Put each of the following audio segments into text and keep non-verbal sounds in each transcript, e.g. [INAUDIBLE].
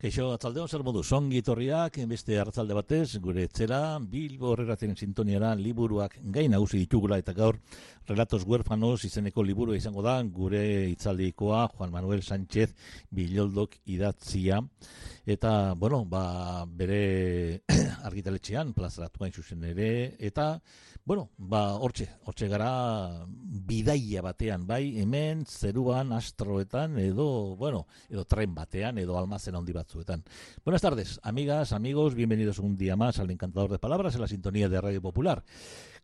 Keixo, atzaldeon zer modu, songi torriak, beste hartzalde batez, gure etzera, Bilbo horregatzen sintoniara liburuak gai nagusi ditugula eta gaur Relatos huérfanos izeneko liburu izango da, gure itzaldikoa Juan Manuel Sánchez Biloldok idatzia, eta, bueno, ba, bere [CLEARS THROAT] argitaletxean plazaratu hain zuzen ere, eta, bueno, ba, hortxe, hortxe gara bidaia batean, bai, hemen, zeruan, astroetan, edo, bueno, edo tren batean, edo almazen handi Buenas tardes, amigas, amigos, bienvenidos un día más al Encantador de Palabras en la sintonía de Radio Popular.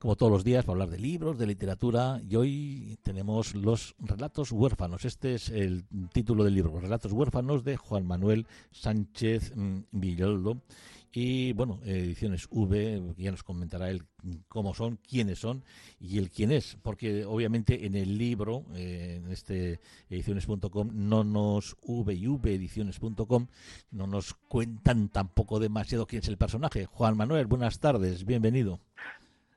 Como todos los días, para hablar de libros, de literatura, y hoy tenemos los relatos huérfanos. Este es el título del libro, Relatos huérfanos de Juan Manuel Sánchez mm, Villoldo. Y bueno, ediciones V, ya nos comentará él cómo son, quiénes son y el quién es, porque obviamente en el libro, eh, en este ediciones.com, no nos V y V ediciones.com, no nos cuentan tampoco demasiado quién es el personaje. Juan Manuel, buenas tardes, bienvenido.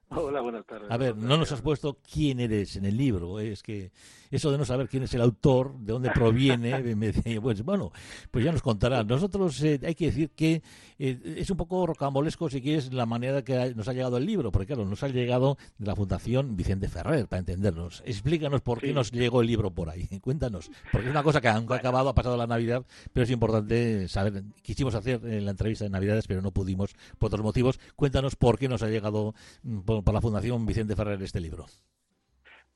[LAUGHS] Hola, buenas tardes. A ver, no nos has puesto quién eres en el libro. Es que eso de no saber quién es el autor, de dónde proviene, [LAUGHS] me pues bueno, pues ya nos contará. Nosotros eh, hay que decir que eh, es un poco rocambolesco, si quieres, la manera que nos ha llegado el libro, porque claro, nos ha llegado de la Fundación Vicente Ferrer, para entendernos. Explícanos por qué Sí. nos llegó el libro por ahí. [LAUGHS] Cuéntanos, porque es una cosa que aunque ha acabado, ha pasado la Navidad, pero es importante saber. Quisimos hacer eh, la entrevista de Navidades, pero no pudimos por otros motivos. Cuéntanos por qué nos ha llegado mm, por, por la Fundación Vicente Ferrer este libro.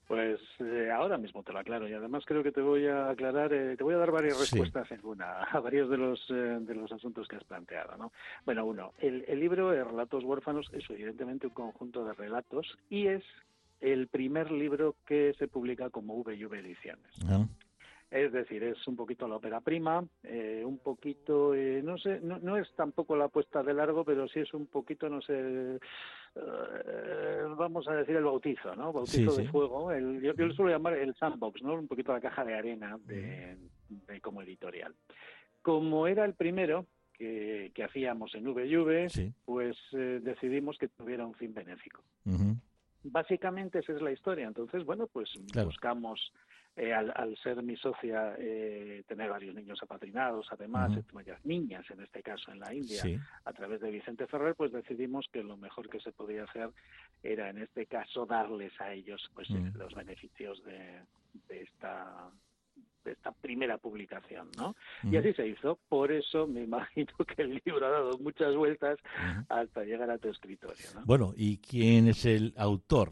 Pues eh, ahora mismo te lo aclaro y además creo que te voy a aclarar, eh, te voy a dar varias Sí. respuestas en una a varios de los eh, de los asuntos que has planteado, ¿no? Bueno, uno, el, el libro de Relatos huérfanos es evidentemente un conjunto de relatos y es el primer libro que se publica como V&V Ediciones. ¿no? Es decir, es un poquito la ópera prima, eh, un poquito, eh, no sé, no, no es tampoco la apuesta de largo, pero sí es un poquito, no sé, eh, vamos a decir el bautizo, ¿no? Bautizo Sí, de sí. fuego. El, yo, yo lo suelo llamar el sandbox, ¿no? Un poquito la caja de arena de, de como editorial. Como era el primero que, que hacíamos en VV, Sí. pues eh, decidimos que tuviera un fin benéfico. Básicamente esa es la historia. Entonces, bueno, pues Claro. buscamos, eh, al, al ser mi socia, eh, tener varios niños apadrinados, además, eh, varias niñas en este caso en la India, Sí. a través de Vicente Ferrer, pues decidimos que lo mejor que se podía hacer era, en este caso, darles a ellos pues eh, los beneficios de, de esta de esta primera publicación, ¿no? Y así se hizo. Por eso me [LAUGHS] imagino que el libro ha dado muchas vueltas hasta llegar a tu escritorio, ¿no? Bueno, ¿y quién es el autor?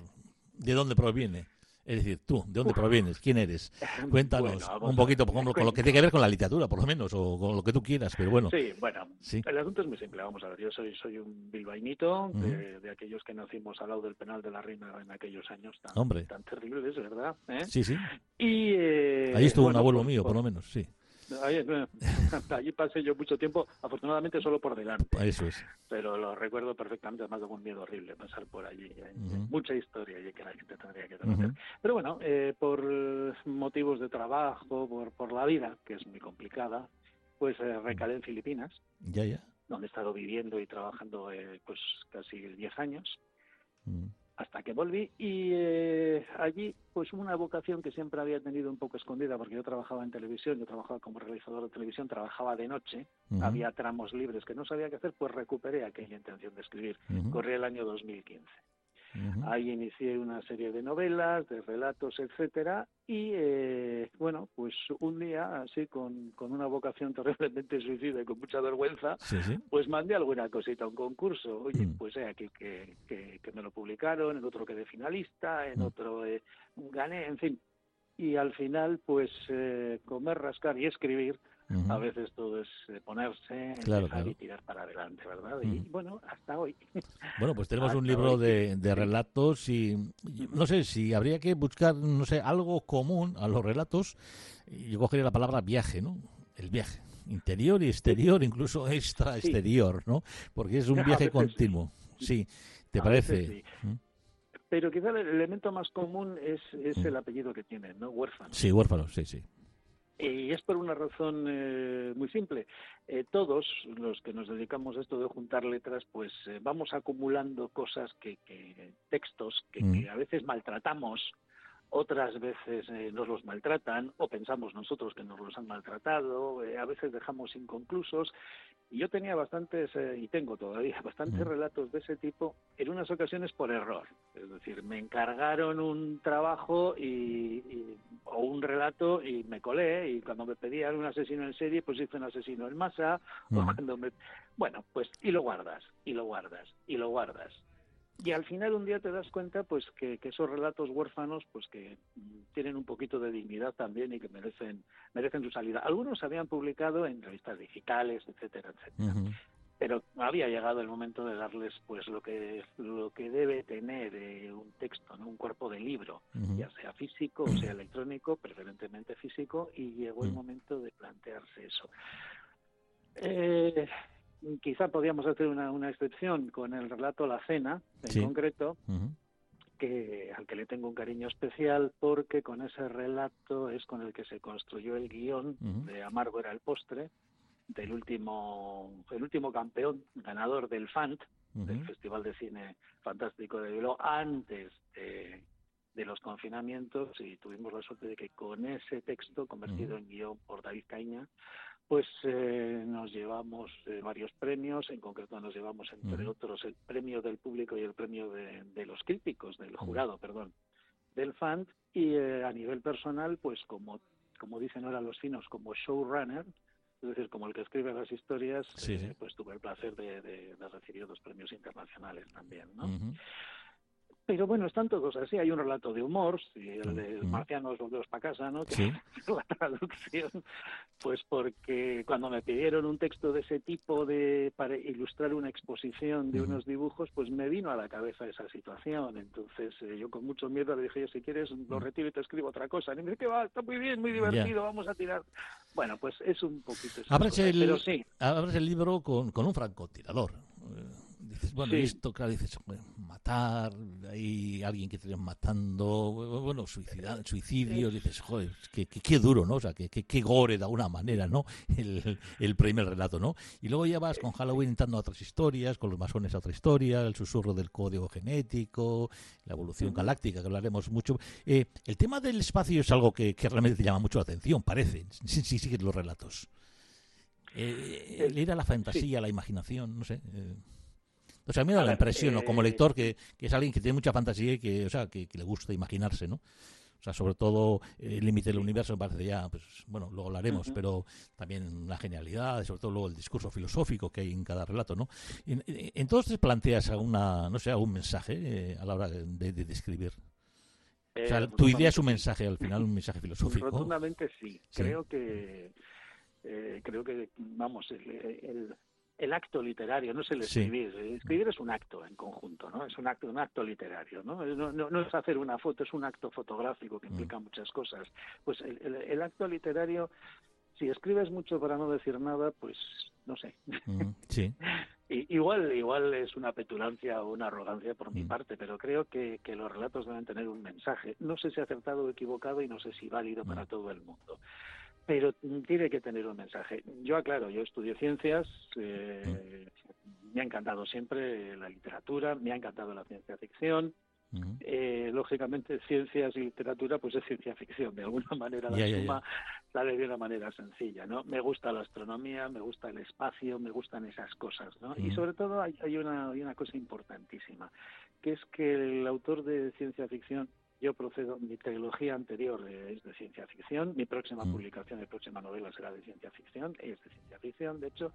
¿De dónde proviene? Es decir, tú, ¿de dónde provienes? ¿Quién eres? [LAUGHS] Cuéntanos Bueno, un poquito, por ejemplo, con lo que tiene que ver con la literatura, por lo menos, o con lo que tú quieras, pero bueno. Sí, bueno, Sí. el asunto es muy simple. Vamos a ver, yo soy soy un bilbainito de, de aquellos que nacimos al lado del penal de la Reina en aquellos años tan, Hombre. tan terribles, ¿verdad? ¿Eh? Sí, sí. Y eh, Ahí estuvo un abuelo pues, mío, pues, por lo menos, sí. Ahí, eh, [LAUGHS] allí pasé yo mucho tiempo, afortunadamente solo por delante, Eso es. pero lo recuerdo perfectamente, además de un miedo horrible pasar por allí. Hay Ujú. mucha historia allí que la gente tendría que conocer. Pero bueno, eh, por eh, motivos de trabajo, por, por la vida, que es muy complicada, pues eh, recalé en Filipinas Ya, ya. donde he estado viviendo y trabajando eh, pues casi 10 años. Hasta que volví y eh, allí pues una vocación que siempre había tenido un poco escondida porque yo trabajaba en televisión, yo trabajaba como realizador de televisión, trabajaba de noche, había tramos libres que no sabía qué hacer, pues recuperé aquella intención de escribir. Ujú. Corría el año 2015. Ahí inicié una serie de novelas, de relatos, etcétera, y eh, bueno, pues un día, así con, con una vocación [LAUGHS] terriblemente suicida y con mucha vergüenza, Sí, sí. pues mandé alguna cosita a un concurso. Oye, Mm. pues he aquí que, que, que me lo publicaron, en otro quedé finalista, en Mm. otro eh, gané, en fin. Y al final, pues eh, comer, rascar y escribir, A veces todo es eh, ponerse, Claro, empezar claro. y tirar para adelante, ¿verdad? Y bueno, hasta hoy. [LAUGHS] Bueno, pues tenemos un libro de, de relatos y no sé si habría que buscar, no sé, algo común a los relatos. y Yo cogería la palabra viaje, ¿no? El viaje. interior y exterior, [LAUGHS] incluso extra exterior, ¿no? Porque es un viaje continuo. Sí, ¿te parece? ¿Mm? Pero quizá el elemento más común es, es el apellido que tiene, ¿no? Huérfano. Sí, huérfano, sí, sí. Y es por una razón eh, muy simple. Eh, todos los que nos dedicamos a esto de juntar letras, pues eh, vamos acumulando cosas que, que textos que, mm. que, a veces maltratamos otras veces eh, nos los maltratan o pensamos nosotros que nos los han maltratado, eh, a veces dejamos inconclusos. Y yo tenía bastantes, eh, y tengo todavía, [LAUGHS] bastantes relatos de ese tipo, en unas ocasiones por error. Es decir, me encargaron un trabajo y, o un relato y me colé, y cuando me pedían un asesino en serie, pues hice un asesino en masa, o cuando me... Bueno, pues, y lo guardas, y lo guardas, y lo guardas y al final un día te das cuenta pues que, esos relatos huérfanos pues que tienen un poquito de dignidad también y que merecen merecen su salida. Algunos se habían publicado en revistas digitales etcétera etcétera. Pero había llegado el momento de darles pues lo que lo que debe tener eh, un texto no un cuerpo de libro ya sea físico o sea electrónico preferentemente físico y llegó el momento de plantearse eso. Eh, quizá podríamos hacer una, una excepción con el relato La Cena, en concreto, que, al que le tengo un cariño especial porque con ese relato es con el que se construyó el guion de Amargo era el postre, del último, el último campeón, ganador del FANT, del Festival de Cine Fantástico de Bilbao, antes de, de los confinamientos y tuvimos la suerte de que con ese texto convertido en guion por David Caña pues eh, nos llevamos eh, varios premios, en concreto nos llevamos entre otros el premio del público y el premio de, los críticos, del jurado, perdón, del FANT y eh, a nivel personal, pues como, como dicen ahora los finos, como showrunner, es decir, como el que escribe las historias, pues tuve el placer de, recibir dos premios internacionales también, ¿no? Pero bueno, están todos así. Hay un relato de humor, si el de Marcianos volvemos para casa, ¿no? Que ¿Sí? [LAUGHS] la traducción, pues porque cuando me pidieron un texto de ese tipo de para ilustrar una exposición de unos dibujos, pues me vino a la cabeza esa situación. Entonces eh, yo con mucho miedo le dije, si quieres lo retiro y te escribo otra cosa. Y me dice que va, está muy bien, muy divertido, vamos a tirar. Bueno, pues es un poquito. Abres el, pero sí. abres el libro con, con un francotirador bueno, esto, claro, dices, matar, hay alguien que te matando, bueno, suicida, suicidio, dices, joder, qué, qué, duro, ¿no? O sea, qué, qué, gore de alguna manera, ¿no? [LAUGHS] El, el, primer relato, ¿no? Y luego ya vas con Halloween intentando otras historias, con los masones a otra historia, el susurro del código genético, la evolución galáctica, que hablaremos mucho. Eh, el tema del espacio es algo que, realmente te llama mucho la atención, parece, si, si sigues los relatos. Eh, el ir a la fantasía, a la imaginación, no sé. Eh. O sea, a mí me da la impresión, ¿no? como eh, lector, que, es alguien que tiene mucha fantasía y que, o sea, que, le gusta imaginarse, ¿no? O sea, sobre todo el límite del universo me parece ya, pues bueno, luego hablaremos, pero también la genialidad, sobre todo luego el discurso filosófico que hay en cada relato, ¿no? Entonces planteas una, no sé, algún mensaje eh, a la hora de, de, escribir. o sea, tu idea es un mensaje, al final, un mensaje filosófico. Rotundamente sí. Creo que, eh, creo que, vamos, el el acto literario, no es el escribir. Escribir es un acto en conjunto, ¿no? Es un acto, un acto literario, ¿no? No, es hacer una foto, es un acto fotográfico que mm. implica muchas cosas. Pues el, acto literario, si escribes mucho para no decir nada, pues no sé. Mm, sí. [LAUGHS] igual, igual es una petulancia o una arrogancia por mi mm. parte, pero creo que, que, los relatos deben tener un mensaje. No sé si acertado o equivocado y no sé si válido para todo el mundo pero tiene que tener un mensaje. Yo aclaro, yo estudio ciencias, eh, me ha encantado siempre la literatura, me ha encantado la ciencia ficción. eh, lógicamente, ciencias y literatura, pues es ciencia ficción. De alguna manera la suma la de una manera sencilla, ¿no? Me gusta la astronomía, me gusta el espacio, me gustan esas cosas, ¿no? Y sobre todo hay, hay, una, hay una cosa importantísima, que es que el autor de ciencia ficción yo procedo, mi trilogía anterior es de ciencia ficción, mi próxima mm. publicación, mi próxima novela será de ciencia ficción, es de ciencia ficción, de hecho.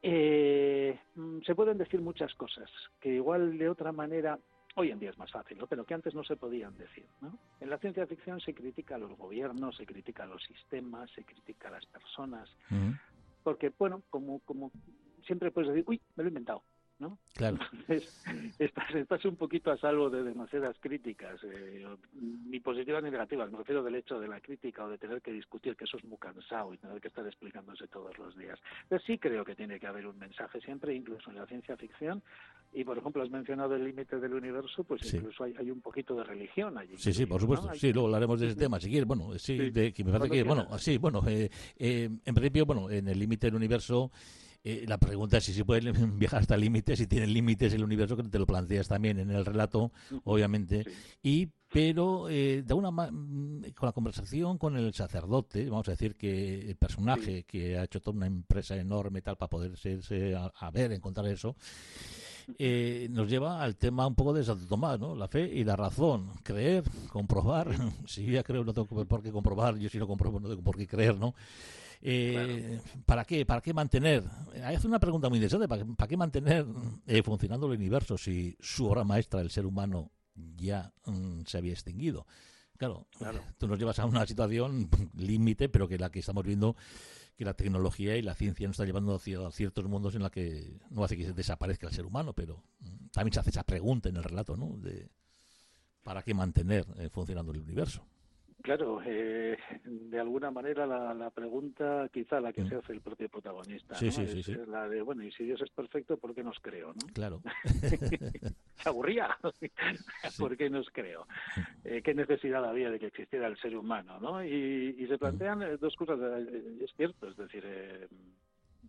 Eh, mm, se pueden decir muchas cosas que igual de otra manera hoy en día es más fácil, ¿no? pero que antes no se podían decir. ¿no? En la ciencia ficción se critica a los gobiernos, se critica a los sistemas, se critica a las personas, mm. porque, bueno, como, como siempre puedes decir, uy, me lo he inventado, ¿no? Claro. Entonces, [LAUGHS] estás, estás un poquito a salvo de demasiadas críticas, eh, ni positivas ni negativas. Me refiero del hecho de la crítica o de tener que discutir, que eso es muy cansado y tener que estar explicándose todos los días. Pero sí creo que tiene que haber un mensaje siempre, incluso en la ciencia ficción. Y, por ejemplo, has mencionado el límite del universo, pues incluso hay, hay, un poquito de religión allí. Sí, sí, por supuesto. Sí, luego hablaremos de ese tema, si quieres. Bueno, sí, De, que me parece que, bueno, sí, bueno, eh, eh, en principio, bueno, en el límite del universo eh, la pregunta es si se puede [LAUGHS] viajar hasta límites, si tiene límites el universo, que te lo planteas también en el relato, obviamente. Y pero eh, de una mm, con la conversación con el sacerdote, vamos a decir que el personaje que ha hecho toda una empresa enorme tal para poder a, ver, encontrar eso, eh, nos lleva al tema un poco de Santo Tomás, ¿no? La fe y la razón, creer, comprobar. [LAUGHS] si yo ya creo no tengo por qué comprobar, yo si no compruebo no tengo por qué creer, ¿no? Eh, ¿Para qué? ¿Para qué mantener? Hace una pregunta muy interesante. ¿Para, qué mantener eh, funcionando el universo si su obra maestra, el ser humano, ya mm, se había extinguido? Claro, claro, tú nos llevas a una situación [LAUGHS] límite, pero que la que estamos viendo que la tecnología y la ciencia nos está llevando hacia ciertos mundos en la que no hace que desaparezca el ser humano, pero mm, también se hace esa pregunta en el relato, ¿no? De ¿para qué mantener eh, funcionando el universo? Claro, eh, de alguna manera la, la, pregunta, quizá la que mm. se hace el propio protagonista, sí, sí, sí, la de, bueno, y si Dios es perfecto, ¿por qué nos creo? ¿no? Claro. [LAUGHS] se aburría, [LAUGHS] ¿por qué nos creo? Eh, ¿Qué necesidad había de que existiera el ser humano? ¿no? Y, y se plantean eh, dos cosas, eh, es cierto, es decir, eh,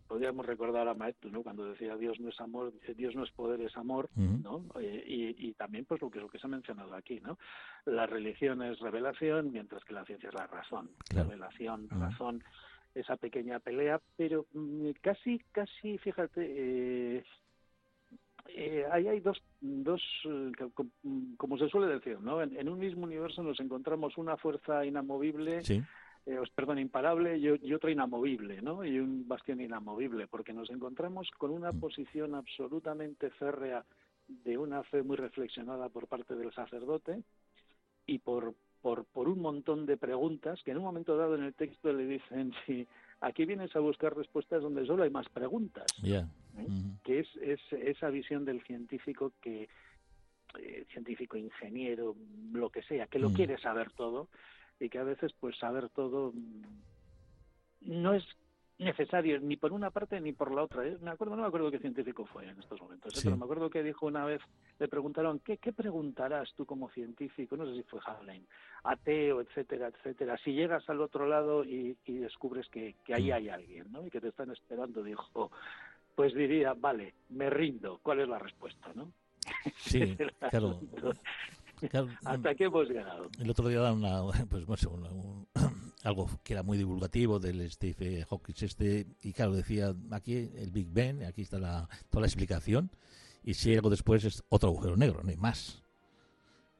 podríamos recordar a Maestro, ¿no? Cuando decía Dios no es amor, Dios no es poder, es amor, ¿no? Y, y, también pues lo que, lo que se ha mencionado aquí, ¿no? La religión es revelación, mientras que la ciencia es la razón. Revelación, razón, esa pequeña pelea, pero mm, casi, casi, fíjate, eh, eh, ahí hay dos, dos eh, como se suele decir, ¿no? En, en, un mismo universo nos encontramos una fuerza inamovible sí eh, perdón, imparable y, otro inamovible, ¿no? Y un bastión inamovible, porque nos encontramos con una posición absolutamente férrea de una fe muy reflexionada por parte del sacerdote y por, por, por un montón de preguntas que en un momento dado en el texto le dicen, [LAUGHS] si aquí vienes a buscar respuestas donde solo hay más preguntas, ¿eh? que es, es esa visión del científico que eh, científico, ingeniero, lo que sea, que lo mm. quiere saber todo y que a veces pues saber todo mm, no es necesario ni por una parte ni por la otra. ¿eh? Me acuerdo, no me acuerdo qué científico fue en estos momentos, ¿eh? pero me acuerdo que dijo una vez, le preguntaron, ¿qué, ¿qué preguntarás tú como científico? No sé si fue Hawley, ateo, etcétera, etcétera. Si llegas al otro lado y, y descubres que, que ahí mm. hay alguien, ¿no? Y que te están esperando, dijo, pues diría, vale, me rindo, ¿cuál es la respuesta, no? Sí, [LAUGHS] claro. [LAUGHS] ¿Hasta qué hemos llegado? El otro día una, [LAUGHS] pues, [CLEARS THROAT] algo que era muy divulgativo del Steve Hawking este, y claro, decía aquí el Big Bang, aquí está la, toda la explicación, y si algo después es otro agujero negro, no hay más.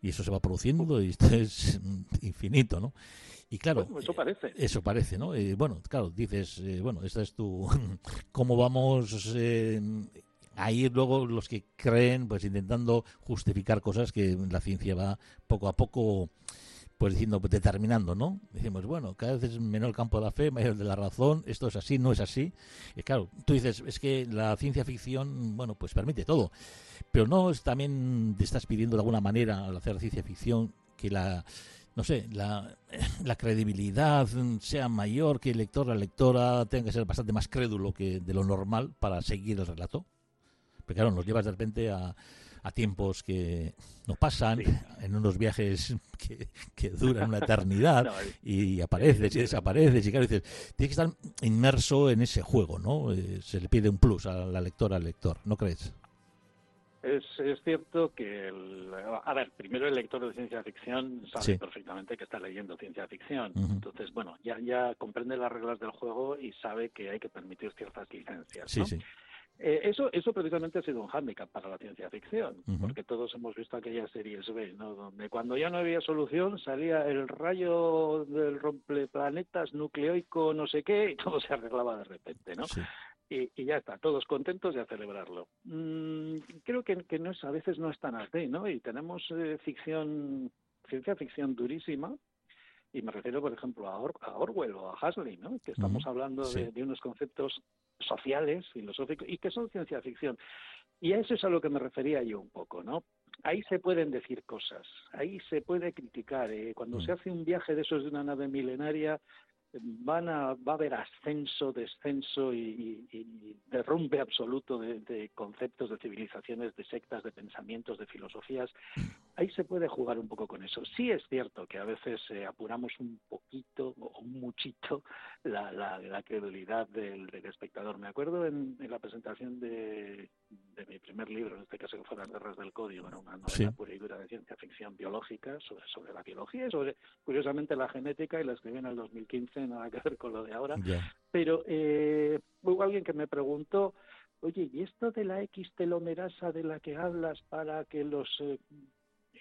Y eso se va produciendo y esto es [LAUGHS] infinito, ¿no? Y claro, eso parece. Eso parece, ¿no? Y bueno, claro, dices, eh, bueno, esta es tu. ¿Cómo vamos eh, ahí luego los que creen, pues intentando justificar cosas que la ciencia va poco a poco pues diciendo, pues, determinando, ¿no? Decimos, bueno, cada vez es menor el campo de la fe, mayor de la razón, esto es así, no es así. Y claro, tú dices, es que la ciencia ficción, bueno, pues permite todo. Pero no es, también te estás pidiendo de alguna manera al hacer ciencia ficción que la no sé, la, [LAUGHS] la, credibilidad sea mayor, que el lector, la lectora tenga que ser bastante más crédulo que de lo normal para seguir el relato. Porque claro, nos llevas de repente a, a tiempos que nos pasan, [LAUGHS] en unos viajes que, duran una eternidad, [LAUGHS] y apareces y desapareces, y claro, dices, tienes que estar inmerso en ese juego, ¿no? Eh, se le pide un plus a la lectora, al lector, ¿no crees? Es, es cierto que, el, a ver, primero el lector de ciencia ficción sabe perfectamente que está leyendo ciencia ficción. Entonces, bueno, ya, ya comprende las reglas del juego y sabe que hay que permitir ciertas licencias. ¿no? sí. Eh, eso, eso precisamente ha sido un hándicap para la ciencia ficción, porque todos hemos visto aquellas series B, ¿no? donde cuando ya no había solución salía el rayo del rompeplanetas nucleoico no sé qué y todo se arreglaba de repente, ¿no? Y, y, ya está, todos contentos a celebrarlo. Mm, creo que, que, no es, a veces no es tan así, ¿no? Y tenemos eh, ficción, ciencia ficción durísima, Y me refiero, por ejemplo, a, Orwell o a Huxley, ¿no? que estamos hablando de, de, unos conceptos sociales, filosóficos, y que son ciencia ficción. Y a eso es a lo que me refería yo un poco, ¿no? Ahí se pueden decir cosas, ahí se puede criticar. ¿eh? Cuando se hace un viaje de esos de una nave milenaria, van a, va a haber ascenso, descenso y, derrumbe absoluto de, conceptos, de civilizaciones, de sectas, de pensamientos, de filosofías. Ahí se puede jugar un poco con eso. Sí es cierto que a veces eh, apuramos un poquito o un muchito la, la, credulidad del, espectador. Me acuerdo en, la presentación de, mi primer libro, en este caso que fue Las Guerras del Código, era una novela pura y dura de ciencia ficción biológica sobre, sobre la biología y sobre, curiosamente, la genética y la escribí en el 2015 nada que ver con lo de ahora. Pero eh, hubo alguien que me preguntó, oye, ¿y esto de la X telomerasa de la que hablas para que los eh,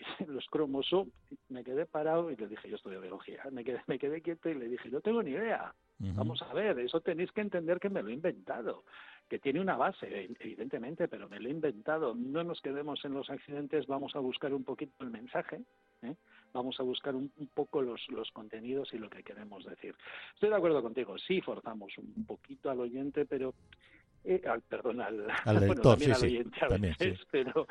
[LAUGHS] los cromosomas, me quedé parado y le dije, yo estudio biología, me quedé, me quedé quieto y le dije, no tengo ni idea. Vamos a ver, eso tenéis que entender que me lo he inventado, que tiene una base, evidentemente, pero me lo he inventado. No nos quedemos en los accidentes, vamos a buscar un poquito el mensaje. ¿eh? vamos a buscar un, poco los, los contenidos y lo que queremos decir. Estoy de acuerdo contigo, sí forzamos un poquito al oyente, pero eh, perdón, al, [LAUGHS] lector, sí, oyente pero,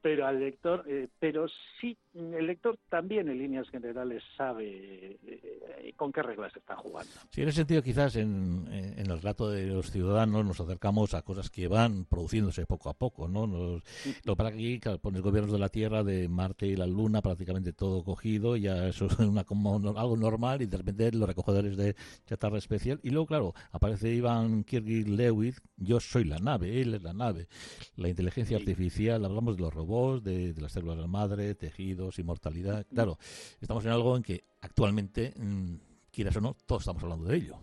pero al lector, eh, pero sí, el lector también en líneas generales sabe eh, con qué reglas está jugando. Sí, en ese sentido quizás en, en, el relato de los ciudadanos nos acercamos a cosas que van produciéndose poco a poco, ¿no? Nos, lo para aquí, claro, pones gobiernos de la Tierra, de Marte y la Luna, prácticamente todo cogido, ya eso es una, como algo normal y de repente los recogedores de chatarra especial y luego, claro, aparece Iván Kirby Lewis, yo soy la nave, él es la nave. La inteligencia artificial, hablamos de los robots, de, las células de madre, tejidos, inmortalidad. Claro, estamos en algo en que actualmente, mm, quieras o no, todos estamos hablando de ello.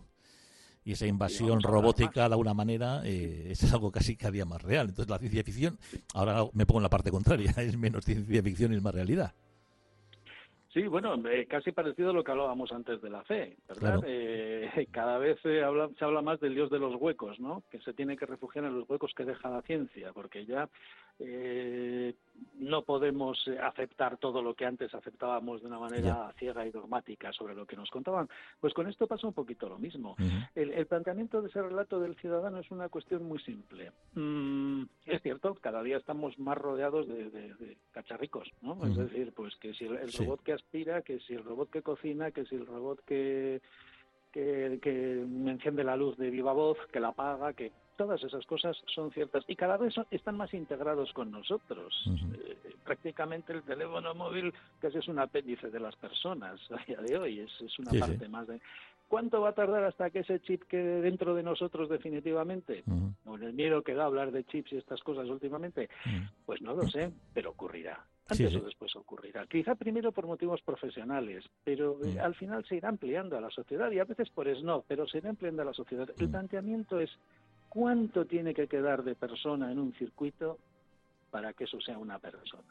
Y esa invasión robótica, de alguna manera, eh, [LAUGHS] es algo casi cada día más real. Entonces, la ciencia ficción, ahora me pongo en la parte contraria, [LAUGHS] es menos ciencia ficción y es más realidad. Sí, bueno, eh, casi parecido a lo que hablábamos antes de la fe, ¿verdad? Eh, [LAUGHS] cada vez se habla, se habla más del dios de los huecos, ¿no? Que se tiene que refugiar en los huecos que deja la ciencia, porque ya eh, no podemos aceptar todo lo que antes aceptábamos de una manera ciega y dogmática sobre lo que nos contaban. Pues con esto pasa un poquito lo mismo. el, planteamiento de ese relato del ciudadano es una cuestión muy simple. Mm, es cierto, cada día estamos más rodeados de, cacharricos, ¿no? Es decir, pues que si el, robot que aspira, que si el robot que cocina, que si el robot que que, que enciende la luz de viva voz, que la apaga, que todas esas cosas son ciertas y cada vez están más integrados con nosotros. Eh, prácticamente el teléfono móvil casi es un apéndice de las personas [LAUGHS] a día de hoy, es, una parte más de... ¿Cuánto va a tardar hasta que ese chip quede dentro de nosotros definitivamente? Con el miedo que da hablar de chips y estas cosas últimamente, pues no lo sé, pero ocurrirá. Antes o después ocurrirá. Quizá primero por motivos profesionales, pero eh, al final se irá ampliando a la sociedad y a veces por no, pero se irá ampliando a la sociedad. El planteamiento es ¿Cuánto tiene que quedar de persona en un circuito para que eso sea una persona?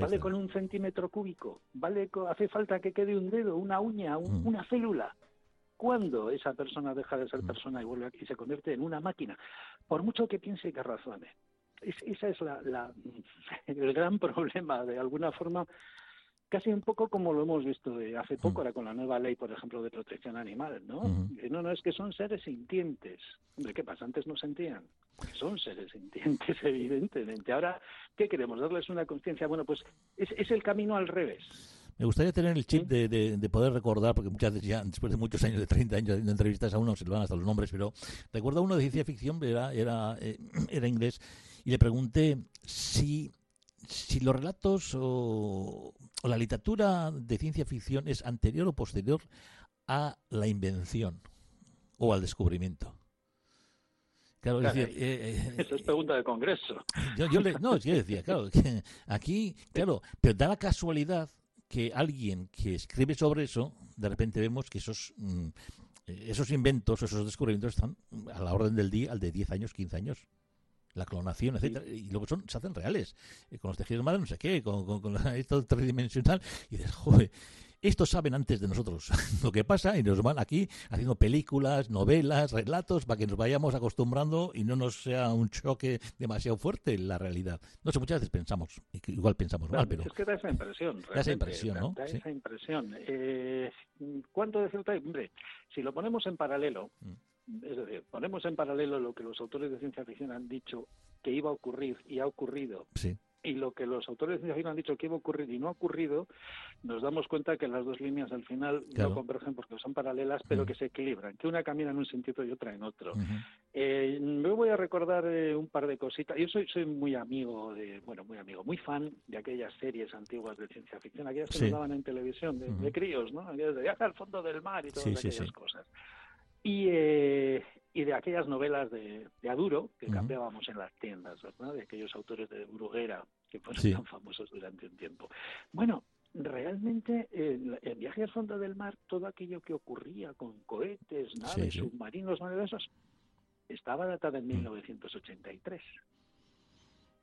¿Vale con un centímetro cúbico? ¿Vale ¿Hace falta que quede un dedo, una uña, mm. una célula? ¿Cuándo esa persona deja de ser mm. persona y vuelve y se convierte en una máquina? Por mucho que piense y que razone. esa es la, [LAUGHS] el gran problema, de alguna forma, casi un poco como lo hemos visto hace poco, mm. ahora con la nueva ley, por ejemplo, de protección animal, ¿no? No, no, es que son seres sintientes. Hombre, ¿qué pasa? Antes no sentían. Son seres sintientes, [LAUGHS] evidentemente. Ahora, ¿qué queremos? ¿Darles una conciencia? Bueno, pues es, es el camino al revés. Me gustaría tener el chip de, de, poder recordar, porque muchas veces ya, después de muchos años, de 30 años haciendo entrevistas a uno, se le van hasta los nombres, pero recuerdo uno de ciencia ficción, era, era, eh, [CLEARS THROAT] era inglés, y le pregunté si si los relatos o, la literatura de ciencia ficción es anterior o posterior a la invención o al descubrimiento. Claro, decir, eh, eh, Eso es pregunta de Congreso. Yo, le, no, yo decía, claro, aquí, claro, pero da la casualidad que alguien que escribe sobre eso, de repente vemos que esos, mm, esos inventos, esos descubrimientos están a la orden del día, al de 10 años, 15 años la clonación, etcétera, y luego son, se hacen reales, eh, con los tejidos madre, no sé qué, con, con, [LAUGHS] esto tridimensional, y dices, joder, estos saben antes de nosotros [LAUGHS] lo que pasa y nos van aquí haciendo películas, novelas, relatos para que nos vayamos acostumbrando y no nos sea un choque demasiado fuerte la realidad. No sé, muchas veces pensamos, igual pensamos mal, pero... Es que da esa impresión. [LAUGHS] Da esa impresión, ¿no? Da esa impresión. Eh, ¿Cuánto de cierto hay? Hombre, si lo ponemos en paralelo, mm. Es decir, ponemos en paralelo lo que los autores de ciencia ficción han dicho que iba a ocurrir y ha ocurrido sí y lo que los autores de ciencia han dicho que iba a ocurrir y no ha ocurrido, nos damos cuenta que las dos líneas al final no convergen porque son paralelas, pero que se equilibran, que una camina en un sentido y otra en otro. eh, me voy a recordar eh, un par de cositas. Yo soy soy muy amigo de, bueno, muy amigo, muy fan de aquellas series antiguas de ciencia ficción, aquellas que nos daban en televisión, de, críos, ¿no? Aquellas de viaje al fondo del mar y todas aquellas cosas. Y, eh, y de aquellas novelas de, de Aduro que cambiábamos en las tiendas, ¿verdad? De aquellos autores de Bruguera que fueron tan famosos durante un tiempo. Bueno, realmente el, el, viaje al fondo del mar, todo aquello que ocurría con cohetes, naves, submarinos, esos, estaba datado en 1983.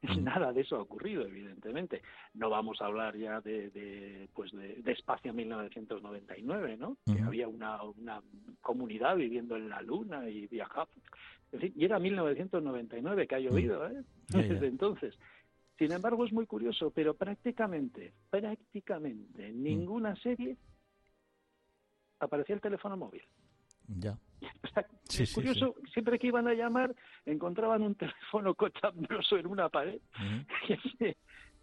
[LAUGHS] Nada de eso ha ocurrido, evidentemente. No vamos a hablar ya de, de pues de, de, Espacio 1999, ¿no? Que había una, una comunidad viviendo en la Luna y viajaba. En fin, y era 1999 que ha llovido, ¿eh? Desde entonces. Sin embargo, es muy curioso, pero prácticamente, prácticamente en ninguna serie aparecía el teléfono móvil. Ya. Es curioso, siempre que iban a llamar encontraban un [LAUGHS] teléfono cochambroso en una pared [LAUGHS]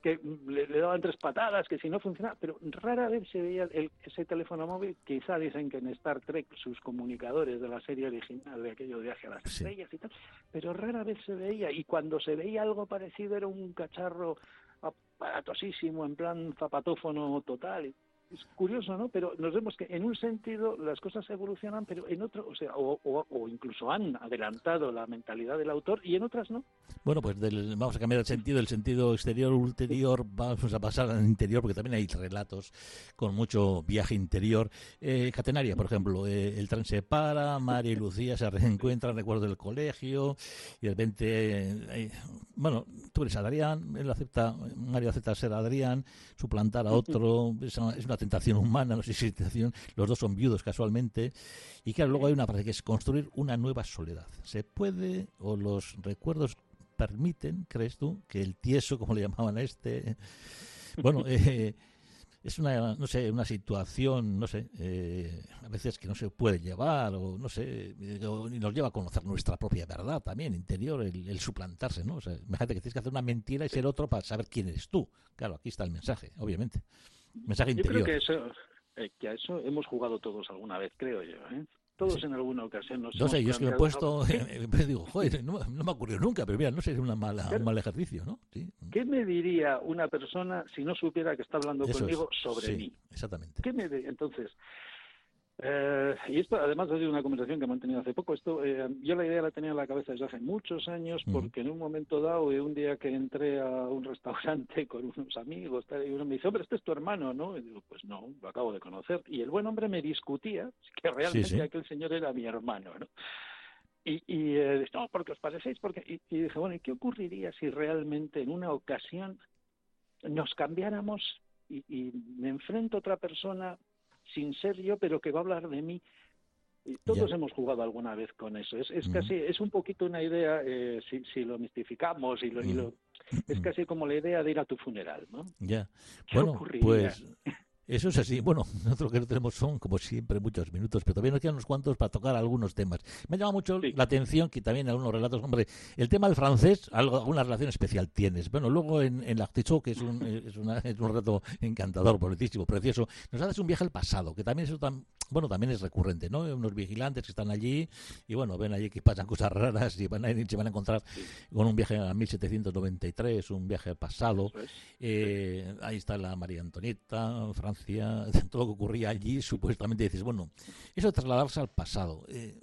que, le, daban tres patadas, que si no funcionaba, pero rara vez se veía ese teléfono móvil. Quizá dicen que en Star Trek sus comunicadores de la serie original de aquello de viaje a las estrellas y tal, pero rara vez se veía. Y cuando se veía algo parecido era un cacharro aparatosísimo, en plan zapatófono total es curioso, ¿no? Pero nos vemos que en un sentido las cosas evolucionan, pero en otro, o sea, o, incluso han adelantado la mentalidad del autor y en otras no. Bueno, pues vamos a cambiar el sentido, el sentido exterior, ulterior, vamos a pasar al interior, porque también hay relatos con mucho viaje interior. Eh, Catenaria, por ejemplo, eh, el tren se para, María y Lucía se reencuentran, recuerdo del colegio, y de repente, eh, bueno, tú eres Adrián, él acepta, Mario acepta ser Adrián, suplantar a otro, es una tentación humana, [LAUGHS] no sé si tentación, los dos son viudos casualmente, y claro, luego hay una frase que es construir una nueva soledad. ¿Se puede o los recuerdos permiten, crees tú, que el tieso, como le llamaban a este, bueno, [LAUGHS] eh, es una, no sé, una situación, no sé, eh, a veces que no se puede llevar, o no sé, y nos lleva a conocer nuestra propia verdad también, interior, el, suplantarse, ¿no? O sea, imagínate que tienes que hacer una mentira y ser otro para saber quién eres tú. Claro, aquí está el mensaje, obviamente. Mensaje interior. Yo creo que eso, eh, que a eso hemos jugado todos alguna vez, creo yo, ¿eh? Todos en alguna ocasión nos No sé, yo es que me he puesto, me [LAUGHS] digo, joder, no, me ha ocurrido nunca, pero mira, no sé, es una mala, un mal ejercicio, ¿no? Sí. ¿Qué me diría una persona si no supiera que está hablando conmigo sobre sí, mí? Exactamente. ¿Qué me Entonces, eh, y esto además ha sido una conversación que hemos tenido hace poco. Esto, eh, yo la idea la tenía en la cabeza desde hace muchos años porque en un momento dado, y un día que entré a un restaurante [LAUGHS] con unos amigos, y uno me dice, hombre, este es tu hermano, ¿no? Y digo, pues no, lo acabo de conocer. Y el buen hombre me discutía [LAUGHS] que realmente aquel señor era mi hermano, ¿no? Y, y eh, no, porque os parecéis, porque... Y, y dije, bueno, ¿y qué ocurriría si realmente en una ocasión nos cambiáramos y, y me enfrento a otra persona sin ser yo, pero que va a hablar de mí. Todos hemos jugado alguna vez con eso. Es, es casi, es un poquito una idea, eh, si, si, lo mistificamos y lo, y lo, es casi como la idea de ir a tu funeral, ¿no? Ya. Bueno, pues eso es así. Bueno, [LAUGHS] nosotros lo que no tenemos son, como siempre, muchos minutos, pero todavía nos quedan unos cuantos para tocar algunos temas. Me ha llamado mucho la atención que también algunos relatos, hombre, el tema del francés, algo, alguna relación especial tienes. Bueno, luego en, en L'Artichaut, que es un, es, una, es un relato encantador, bonitísimo, precioso, nos haces un viaje al pasado, que también eso tan, bueno, también es recurrente, ¿no? Unos vigilantes que están allí y, bueno, ven allí que pasan cosas raras y van a, se van a encontrar con un viaje a 1793, un viaje al pasado. Eh, ahí está la María Antonieta, Francia [LAUGHS] todo lo que ocurría allí, supuestamente dices, bueno, eso de trasladarse al pasado. Eh,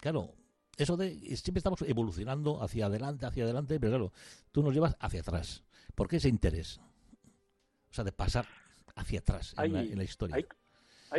claro, eso de siempre estamos evolucionando hacia adelante, hacia adelante, pero claro, tú nos llevas hacia atrás. ¿Por qué ese interés? O sea, de pasar hacia atrás en, la, historia. hay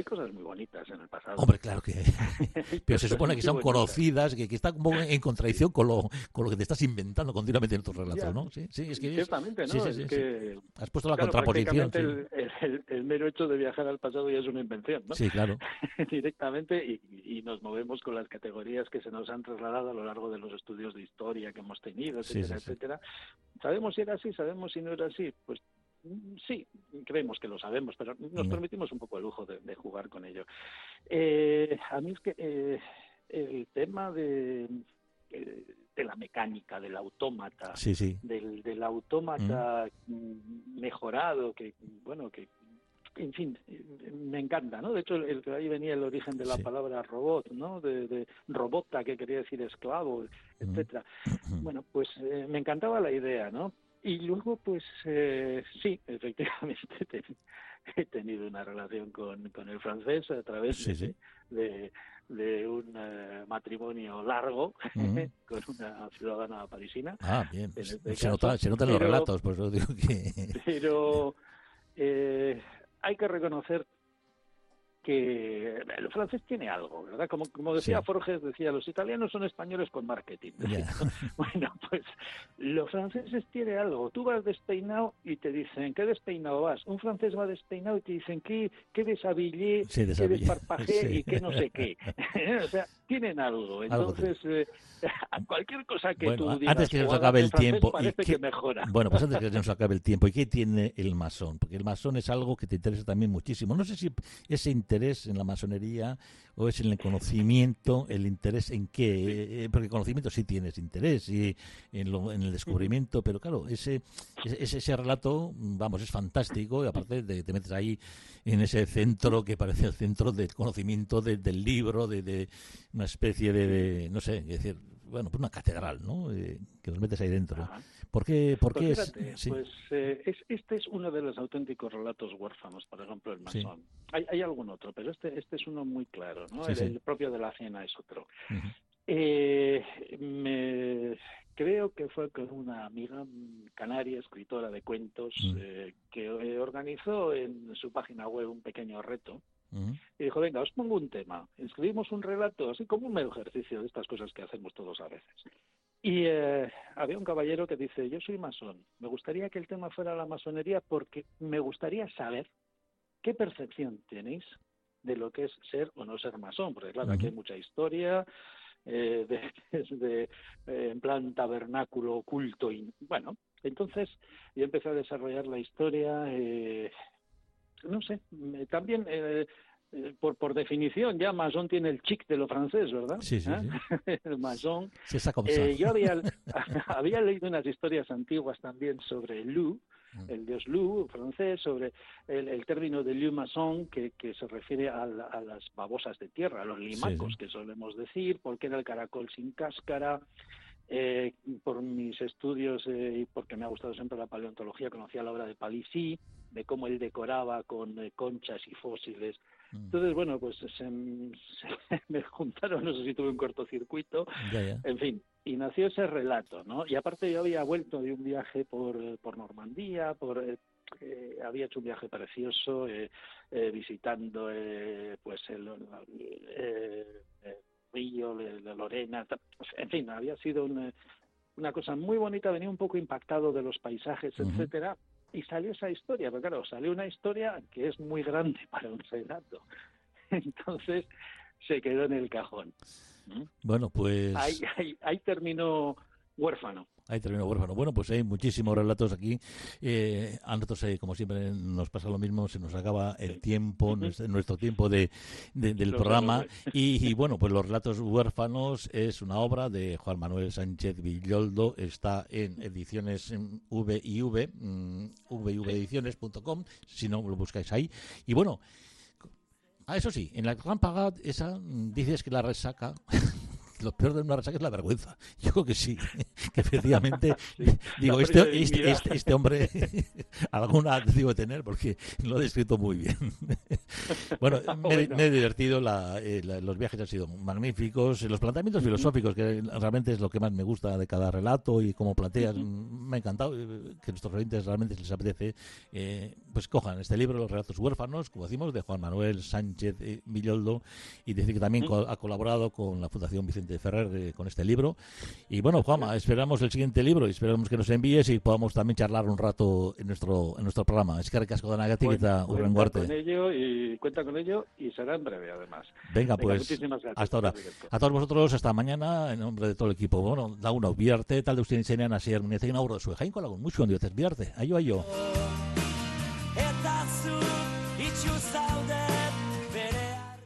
cosas muy bonitas en el pasado. Hombre, claro que [LAUGHS] Pero se supone que son conocidas, que, que está como en contradicción con lo, con lo que te estás inventando continuamente en tus relatos, ¿no? Sí, sí, es que... Ciertamente, ¿no? es que... Has puesto la contraposición. El, el, el, mero hecho de viajar al pasado ya es una invención, ¿no? Sí, claro. [LAUGHS] Directamente y, y, nos movemos con las categorías que se nos han trasladado a lo largo de los estudios de historia que hemos tenido, etcétera, etcétera. ¿Sabemos si era así? ¿Sabemos si no era así? Pues sí, creemos que lo sabemos, pero nos permitimos un poco el lujo de, jugar con ello. Eh, a mí es que eh, el tema de, eh, de la mecánica, del autómata, Del, del autómata mm, mejorado, que bueno, que en fin, me encanta, ¿no? De hecho, el, ahí venía el origen de la palabra robot, ¿no? De, robota, que quería decir esclavo, etcétera. [CLEARS THROAT] Bueno, pues me encantaba la idea, ¿no? Y luego, pues eh, sí, [LAUGHS] efectivamente he tenido una relación con, con el francés a través De, de, un eh, matrimonio largo [LAUGHS] con una ciudadana parisina. Ah, bien. Este se, nota, se notan los relatos, por eso digo que... Pero eh, hay que reconocer que el francés tiene algo, ¿verdad? Como, como decía Forges, decía, los italianos son españoles con marketing. [LAUGHS] bueno, pues los franceses tienen algo. Tú vas despeinado y te dicen, ¿qué despeinado vas? Un francés va despeinado y te dicen, ¿qué, qué deshabillé, qué desparpajé [LAUGHS] y qué no sé qué? [LAUGHS] o sea, tienen algo. Entonces, eh, [LAUGHS] cualquier cosa que tú digas, antes que se nos acabe el tiempo, parece que mejora. Bueno, pues antes que se [LAUGHS] nos acabe el tiempo, ¿y qué tiene el masón? Porque el masón es algo que te interesa también muchísimo. No sé si ese interés en la masonería o es en el conocimiento, el interés en qué, eh, eh, porque el conocimiento sí tienes interés y en, lo, en el descubrimiento, pero claro, ese, ese, ese relato, vamos, es fantástico y aparte de, te metes ahí en ese centro que parece el centro del conocimiento del libro, de, de, una especie de, no sé, es decir, bueno, pues una catedral, ¿no? Eh, que nos metes ahí dentro. ¿Por qué? Por pues, pues eh, este es uno de los auténticos relatos huérfanos, por ejemplo, el masón. Hay, hay, algún otro, pero este, este es uno muy claro, ¿no? el, propio de la cena es otro. eh, me, creo que fue con una amiga canaria, escritora de cuentos, eh, que organizó en su página web un pequeño reto y dijo, venga, os pongo un tema, escribimos un relato, así como un mero ejercicio de estas cosas que hacemos todos a veces. Y eh, había un caballero que dice, yo soy masón, me gustaría que el tema fuera la masonería porque me gustaría saber qué percepción tenéis de lo que es ser o no ser masón, porque claro, aquí hay mucha historia, eh, [LAUGHS] de, eh, en plan tabernáculo oculto y bueno entonces yo empecé a desarrollar la historia eh, no sé, también eh, eh, por, por definición ya Masón tiene el chic de lo francés, ¿verdad? Sí, sí, ¿Eh? [LAUGHS] el Masón. Eh, yo había, [LAUGHS] [LAUGHS] había leído unas historias antiguas también sobre Lou, mm. el dios Lou francés, sobre el, el término de Lou Masson, que, que se refiere a, a, las babosas de tierra, a los limacos que solemos decir, porque era el caracol sin cáscara, eh, por mis estudios eh, y porque me ha gustado siempre la paleontología, conocía la obra de Palissy, de cómo él decoraba con eh, conchas y fósiles. Mm. Entonces, bueno, pues se, [LAUGHS] me juntaron, no sé si tuve un cortocircuito, en fin, y nació ese relato, ¿no? Y aparte yo había vuelto de un viaje por, por Normandía, por... Eh, había hecho un viaje precioso visitando pues el, Río, de, Lorena, en fin, había sido una, una, cosa muy bonita, venía un poco impactado de los paisajes, etcétera, y salió esa historia, pero claro, salió una historia que es muy grande [LAUGHS] para un relato. Entonces se quedó en el cajón. Bueno, pues... Ahí, ahí, ahí terminó huérfano. Ahí terminó huérfano. Bueno, pues hay muchísimos relatos aquí. Eh, a nosotros, eh, como siempre, nos pasa lo mismo, se nos acaba el tiempo, nuestro, tiempo de, del programa. Y, bueno, pues Los relatos huérfanos es una obra de Juan Manuel Sánchez Villoldo, está en ediciones V y V, mm, vivediciones.com, si no lo buscáis ahí. Y bueno, a eso sí, en la Gran esa mm, dices que la resaca [LAUGHS] lo peor de una resaca es la vergüenza. [LAUGHS] Yo creo que sí. [LAUGHS] que efectivamente, [LAUGHS] digo, este, este, este, este, hombre alguna digo tener porque lo ha descrito muy bien. bueno, me, he divertido, eh, los viajes han sido magníficos, los planteamientos filosóficos, que realmente es lo que más me gusta de cada relato y cómo planteas, me ha encantado eh, que nuestros oyentes realmente les apetece, eh, pues cojan este libro, Los relatos huérfanos, como decimos, de Juan Manuel Sánchez Villoldo, y decir que también ha colaborado con la Fundación Vicente Ferrer con este libro. Y bueno, Juanma, esperamos el siguiente libro y esperamos que nos envíes y podamos también charlar un rato en nuestro en nuestro programa. Es que recasco de Nagatik eta Cuenta con ello y cuenta con ello y será en breve además. Venga, pues hasta ahora. A todos vosotros hasta mañana en nombre de todo el equipo. Bueno, da uno biarte tal de usted enseñan así una obra de su con mucho en biarte. Ayo ayo.